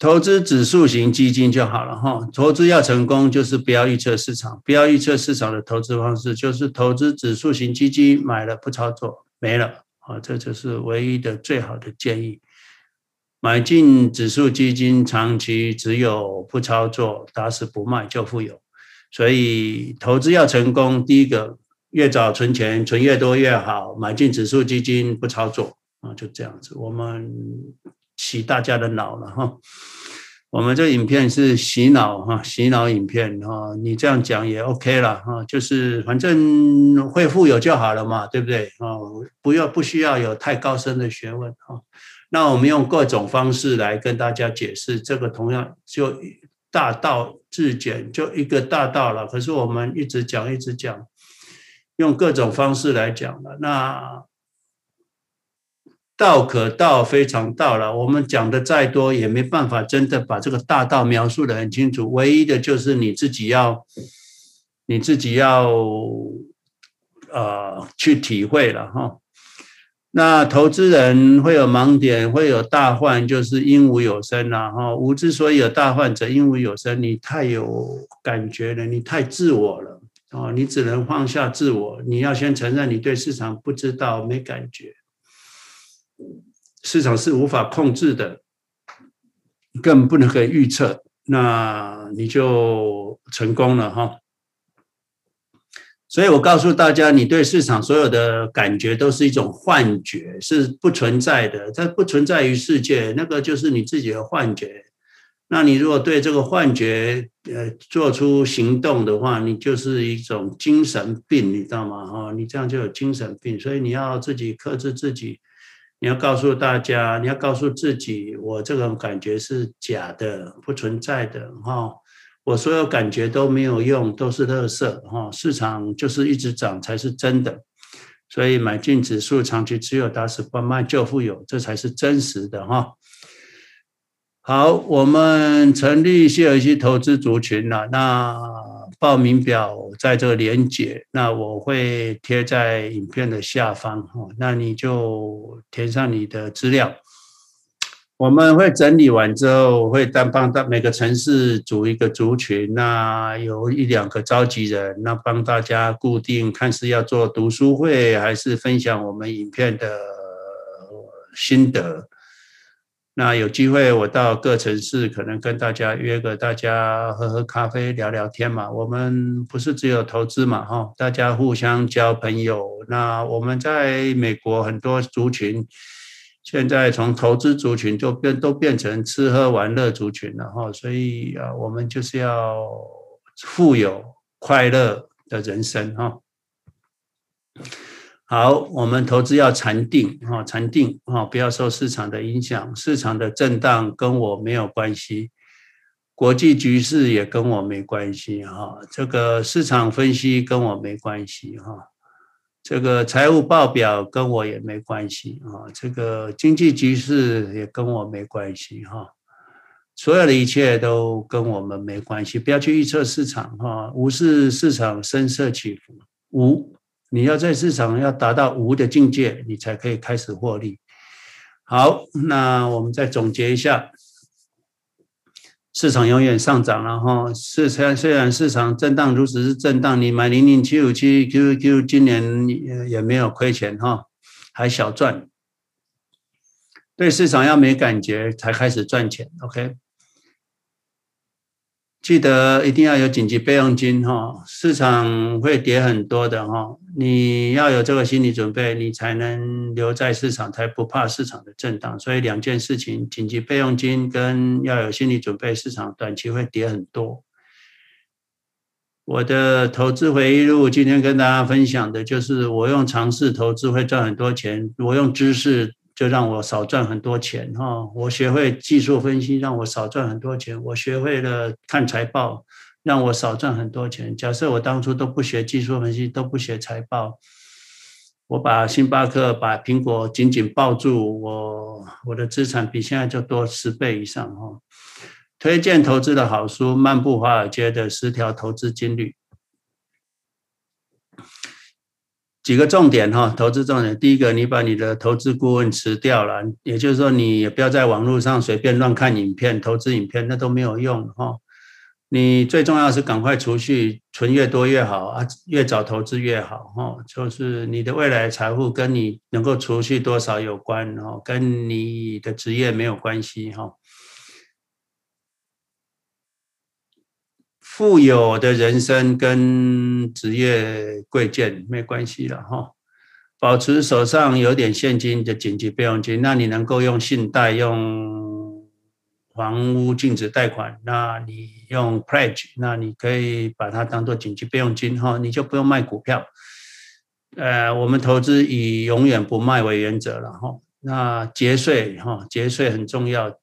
投资指数型基金就好了哈。投资要成功，就是不要预测市场，不要预测市场的投资方式，就是投资指数型基金，买了不操作，没了啊，这就是唯一的最好的建议。买进指数基金，长期持有不操作，打死不卖就富有。所以投资要成功，第一个越早存钱，存越多越好。买进指数基金不操作啊，就这样子。我们洗大家的脑了哈。我们这影片是洗脑哈，洗脑影片哈，你这样讲也 OK 了哈，就是反正会富有就好了嘛，对不对啊？不要不需要有太高深的学问哈。那我们用各种方式来跟大家解释，这个同样就大道至简，就一个大道了。可是我们一直讲一直讲，用各种方式来讲了，那。道可道非常道了，我们讲的再多也没办法真的把这个大道描述得很清楚。唯一的就是你自己要，你自己要，呃，去体会了哈。那投资人会有盲点，会有大患，就是因无有生了哈。无之所以有大患者，因无有生。你太有感觉了，你太自我了哦，你只能放下自我，你要先承认你对市场不知道，没感觉。市场是无法控制的，更不能可以预测，那你就成功了哈。所以我告诉大家，你对市场所有的感觉都是一种幻觉，是不存在的，它不存在于世界，那个就是你自己的幻觉。那你如果对这个幻觉呃做出行动的话，你就是一种精神病，你知道吗？哈，你这样就有精神病，所以你要自己克制自己。你要告诉大家，你要告诉自己，我这种感觉是假的，不存在的哈。我所有感觉都没有用，都是垃圾哈。市场就是一直涨才是真的，所以买进指数，长期持有，打死不卖就富有，这才是真实的哈。好，我们成立谢尔西投资族群了，那。报名表在这个连结，那我会贴在影片的下方哈，那你就填上你的资料。我们会整理完之后，会单帮大每个城市组一个族群，那有一两个召集人，那帮大家固定看是要做读书会，还是分享我们影片的心得。那有机会我到各城市，可能跟大家约个大家喝喝咖啡、聊聊天嘛。我们不是只有投资嘛，哈，大家互相交朋友。那我们在美国很多族群，现在从投资族群就变都变成吃喝玩乐族群了，哈。所以啊，我们就是要富有快乐的人生，哈。好，我们投资要禅定啊，禅定啊，不要受市场的影响，市场的震荡跟我没有关系，国际局势也跟我没关系哈，这个市场分析跟我没关系哈，这个财务报表跟我也没关系啊，这个经济局势也跟我没关系哈，所有的一切都跟我们没关系，不要去预测市场哈，无视市场声色起伏，无。你要在市场要达到无的境界，你才可以开始获利。好，那我们再总结一下，市场永远上涨了哈。市场虽然市场震荡，如此是震荡，你买零零七五七 QQ，今年也也没有亏钱哈，还小赚。对市场要没感觉才开始赚钱，OK。记得一定要有紧急备用金哈，市场会跌很多的哈，你要有这个心理准备，你才能留在市场，才不怕市场的震荡。所以两件事情，紧急备用金跟要有心理准备，市场短期会跌很多。我的投资回忆录今天跟大家分享的就是，我用常识投资会赚很多钱，我用知识。就让我少赚很多钱哈！我学会技术分析，让我少赚很多钱。我学会了看财报，让我少赚很多钱。假设我当初都不学技术分析，都不学财报，我把星巴克、把苹果紧紧抱住，我我的资产比现在就多十倍以上哈！推荐投资的好书《漫步华尔街的十条投资金律》。几个重点哈，投资重点。第一个，你把你的投资顾问辞掉了，也就是说，你也不要在网络上随便乱看影片、投资影片，那都没有用哈。你最重要是赶快储蓄，存越多越好啊，越早投资越好哈。就是你的未来财富跟你能够储蓄多少有关哦，跟你的职业没有关系哈。富有的人生跟职业贵贱没关系了哈。保持手上有点现金的紧急备用金，那你能够用信贷用。房屋禁止贷款，那你用 pledge，那你可以把它当做紧急备用金哈，你就不用卖股票。呃，我们投资以永远不卖为原则了哈。那节税哈，节税很重要。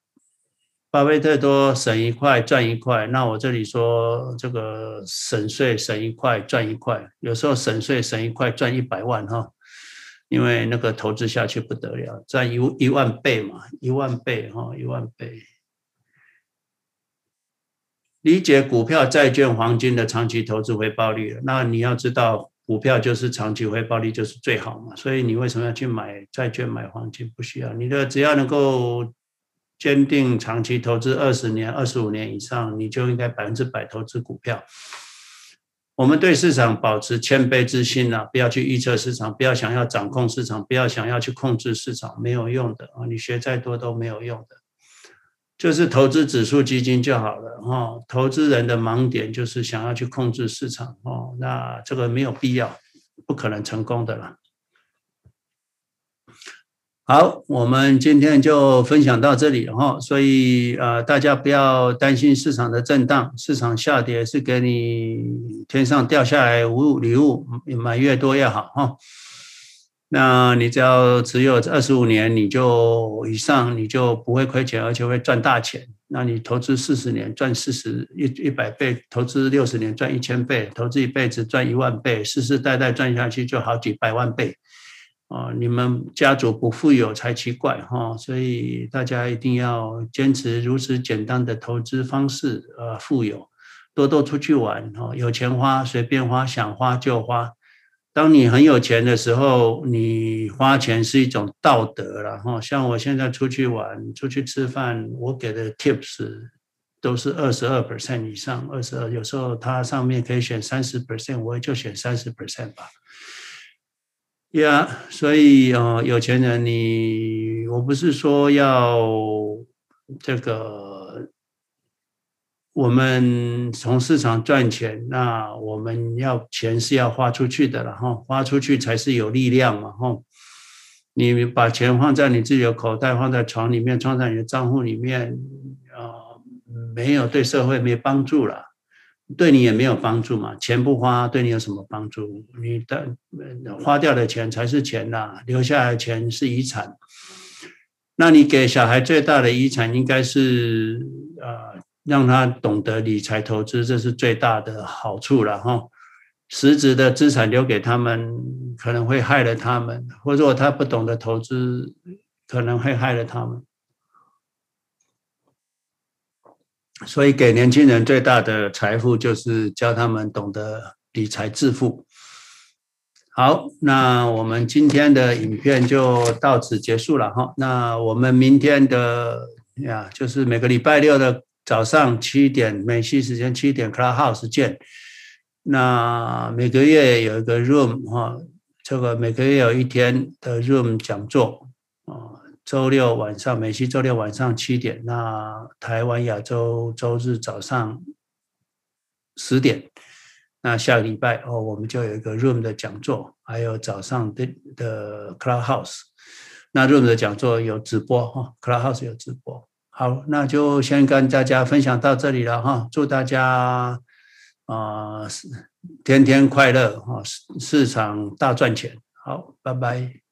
巴菲特多省一块赚一块，那我这里说这个省税省一块赚一块，有时候省税省一块赚一百万哈，因为那个投资下去不得了，赚一一万倍嘛，一万倍哈，一万倍。理解股票、债券、黄金的长期投资回报率，那你要知道，股票就是长期回报率就是最好嘛，所以你为什么要去买债券、买黄金？不需要，你的只要能够坚定长期投资二十年、二十五年以上，你就应该百分之百投资股票。我们对市场保持谦卑之心啊，不要去预测市场，不要想要掌控市场，不要想要去控制市场，没有用的啊，你学再多都没有用的。就是投资指数基金就好了哈。投资人的盲点就是想要去控制市场哦，那这个没有必要，不可能成功的了。好，我们今天就分享到这里哈。所以呃，大家不要担心市场的震荡，市场下跌是给你天上掉下来无礼物，买越多越好哈。那你只要持有二十五年，你就以上，你就不会亏钱，而且会赚大钱。那你投资四十年赚四十一一百倍，投资六十年赚一千倍，投资一辈子赚一万倍，世世代代赚下去就好几百万倍。啊，你们家族不富有才奇怪哈！所以大家一定要坚持如此简单的投资方式，呃，富有，多多出去玩哈，有钱花随便花，想花就花。当你很有钱的时候，你花钱是一种道德了哈。像我现在出去玩、出去吃饭，我给的 tips 都是二十二 percent 以上，二十二，有时候它上面可以选三十 percent，我也就选三十 percent 吧。呀、yeah，所以哦，有钱人你，我不是说要这个。我们从市场赚钱，那我们要钱是要花出去的了哈，花出去才是有力量嘛哈。你把钱放在你自己的口袋，放在床里面，放在你的账户里面，啊，没有对社会没帮助了，对你也没有帮助嘛。钱不花，对你有什么帮助？你的花掉的钱才是钱呐，留下来的钱是遗产。那你给小孩最大的遗产应该是啊。让他懂得理财投资，这是最大的好处了哈。实质的资产留给他们，可能会害了他们，或者他不懂得投资，可能会害了他们。所以，给年轻人最大的财富就是教他们懂得理财致富。好，那我们今天的影片就到此结束了哈。那我们明天的呀，就是每个礼拜六的。早上七点美西时间七点，Clubhouse 见。那每个月有一个 room 哈，这个每个月有一天的 room 讲座，周六晚上美西周六晚上七点，那台湾亚洲周日早上十点。那下个礼拜哦，我们就有一个 room 的讲座，还有早上的的 Clubhouse。那 room 的讲座有直播哈，Clubhouse 有直播。好，那就先跟大家分享到这里了哈。祝大家啊、呃，天天快乐哈，市场大赚钱。好，拜拜。